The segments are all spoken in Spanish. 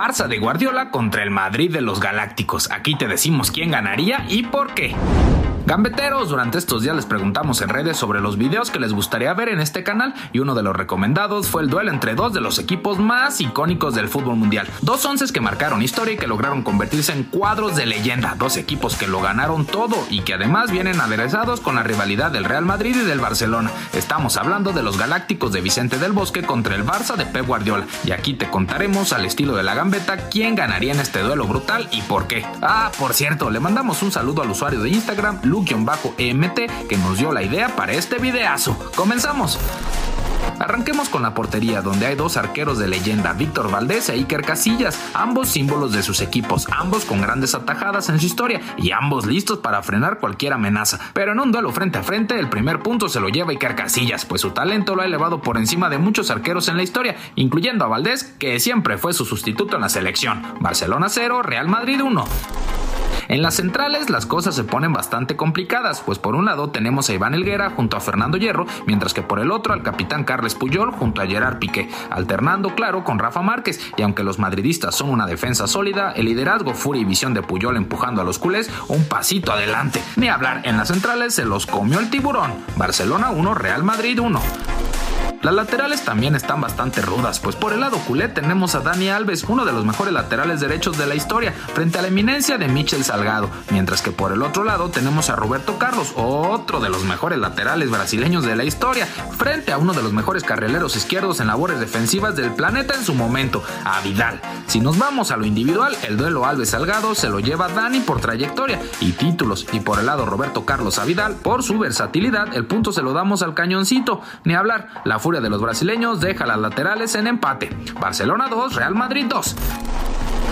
Barça de Guardiola contra el Madrid de los Galácticos. Aquí te decimos quién ganaría y por qué. Gambeteros, durante estos días les preguntamos en redes sobre los videos que les gustaría ver en este canal y uno de los recomendados fue el duelo entre dos de los equipos más icónicos del fútbol mundial. Dos onces que marcaron historia y que lograron convertirse en cuadros de leyenda. Dos equipos que lo ganaron todo y que además vienen aderezados con la rivalidad del Real Madrid y del Barcelona. Estamos hablando de los Galácticos de Vicente del Bosque contra el Barça de Pep Guardiola. Y aquí te contaremos al estilo de la gambeta quién ganaría en este duelo brutal y por qué. Ah, por cierto, le mandamos un saludo al usuario de Instagram, Lu-EMT, que nos dio la idea para este videazo. ¡Comenzamos! Arranquemos con la portería, donde hay dos arqueros de leyenda, Víctor Valdés e Iker Casillas, ambos símbolos de sus equipos, ambos con grandes atajadas en su historia y ambos listos para frenar cualquier amenaza. Pero en un duelo frente a frente, el primer punto se lo lleva Iker Casillas, pues su talento lo ha elevado por encima de muchos arqueros en la historia, incluyendo a Valdés, que siempre fue su sustituto en la selección. Barcelona 0, Real Madrid 1. En las centrales las cosas se ponen bastante complicadas, pues por un lado tenemos a Iván Elguera junto a Fernando Hierro, mientras que por el otro al capitán Carles Puyol junto a Gerard Piqué, alternando claro con Rafa Márquez, y aunque los madridistas son una defensa sólida, el liderazgo, furia y visión de Puyol empujando a los culés un pasito adelante. Ni hablar, en las centrales se los comió el tiburón. Barcelona 1, Real Madrid 1. Las laterales también están bastante rudas, pues por el lado culé tenemos a Dani Alves, uno de los mejores laterales derechos de la historia, frente a la eminencia de Michel Salgado, mientras que por el otro lado tenemos a Roberto Carlos, otro de los mejores laterales brasileños de la historia, frente a uno de los mejores carrileros izquierdos en labores defensivas del planeta en su momento, a Vidal. Si nos vamos a lo individual, el duelo Alves Salgado se lo lleva Dani por trayectoria y títulos, y por el lado Roberto Carlos a Vidal, por su versatilidad, el punto se lo damos al cañoncito, ni hablar, la de los brasileños deja las laterales en empate. Barcelona 2, Real Madrid 2.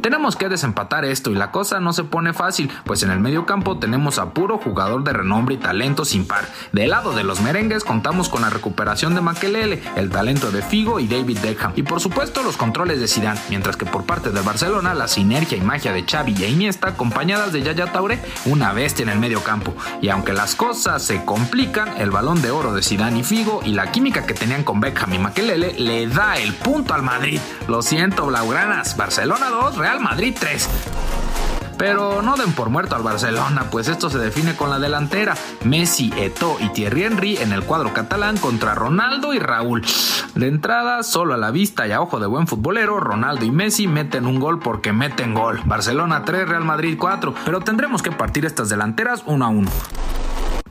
Tenemos que desempatar esto y la cosa no se pone fácil, pues en el medio campo tenemos a puro jugador de renombre y talento sin par. Del lado de los merengues contamos con la recuperación de Makelele, el talento de Figo y David Beckham, y por supuesto los controles de Zidane, mientras que por parte del Barcelona la sinergia y magia de Xavi y Iniesta acompañadas de Yaya Taure, una bestia en el medio campo. Y aunque las cosas se complican, el balón de oro de Zidane y Figo y la química que tenían con Beckham y Makelele le da el punto al Madrid. Lo siento, Blaugranas, Barcelona 2, Real Madrid 3. Pero no den por muerto al Barcelona, pues esto se define con la delantera. Messi, Eto y Thierry Henry en el cuadro catalán contra Ronaldo y Raúl. De entrada, solo a la vista y a ojo de buen futbolero, Ronaldo y Messi meten un gol porque meten gol. Barcelona 3, Real Madrid 4. Pero tendremos que partir estas delanteras uno a uno.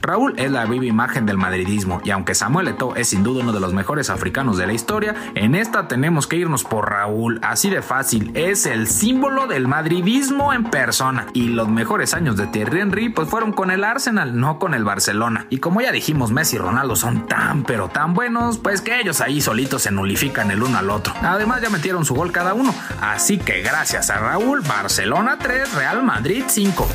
Raúl es la viva imagen del madridismo y aunque Samuel Eto'o es sin duda uno de los mejores africanos de la historia, en esta tenemos que irnos por Raúl, así de fácil, es el símbolo del madridismo en persona y los mejores años de Thierry Henry pues fueron con el Arsenal, no con el Barcelona. Y como ya dijimos, Messi y Ronaldo son tan pero tan buenos, pues que ellos ahí solitos se nulifican el uno al otro. Además ya metieron su gol cada uno, así que gracias a Raúl, Barcelona 3, Real Madrid 5.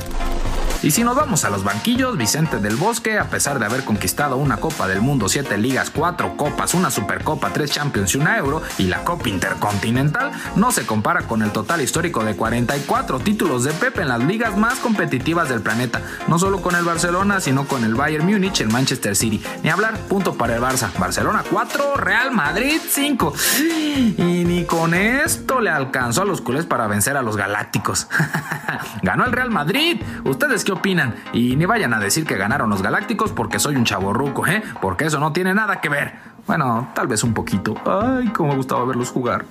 Y si nos vamos a los banquillos, Vicente del Bosque, a pesar de haber conquistado una Copa del Mundo, 7 ligas, 4 copas, una Supercopa, 3 Champions y una Euro, y la Copa Intercontinental, no se compara con el total histórico de 44 títulos de Pepe en las ligas más competitivas del planeta, no solo con el Barcelona, sino con el Bayern Múnich, el Manchester City. Ni hablar, punto para el Barça. Barcelona 4, Real Madrid 5. Y ni con esto le alcanzó a los culés para vencer a los Galácticos. Ganó el Real Madrid. ¿Ustedes qué opinan? Y ni vayan a decir que ganaron los Galácticos porque soy un chaborruco, ¿eh? Porque eso no tiene nada que ver. Bueno, tal vez un poquito. Ay, cómo me gustaba verlos jugar.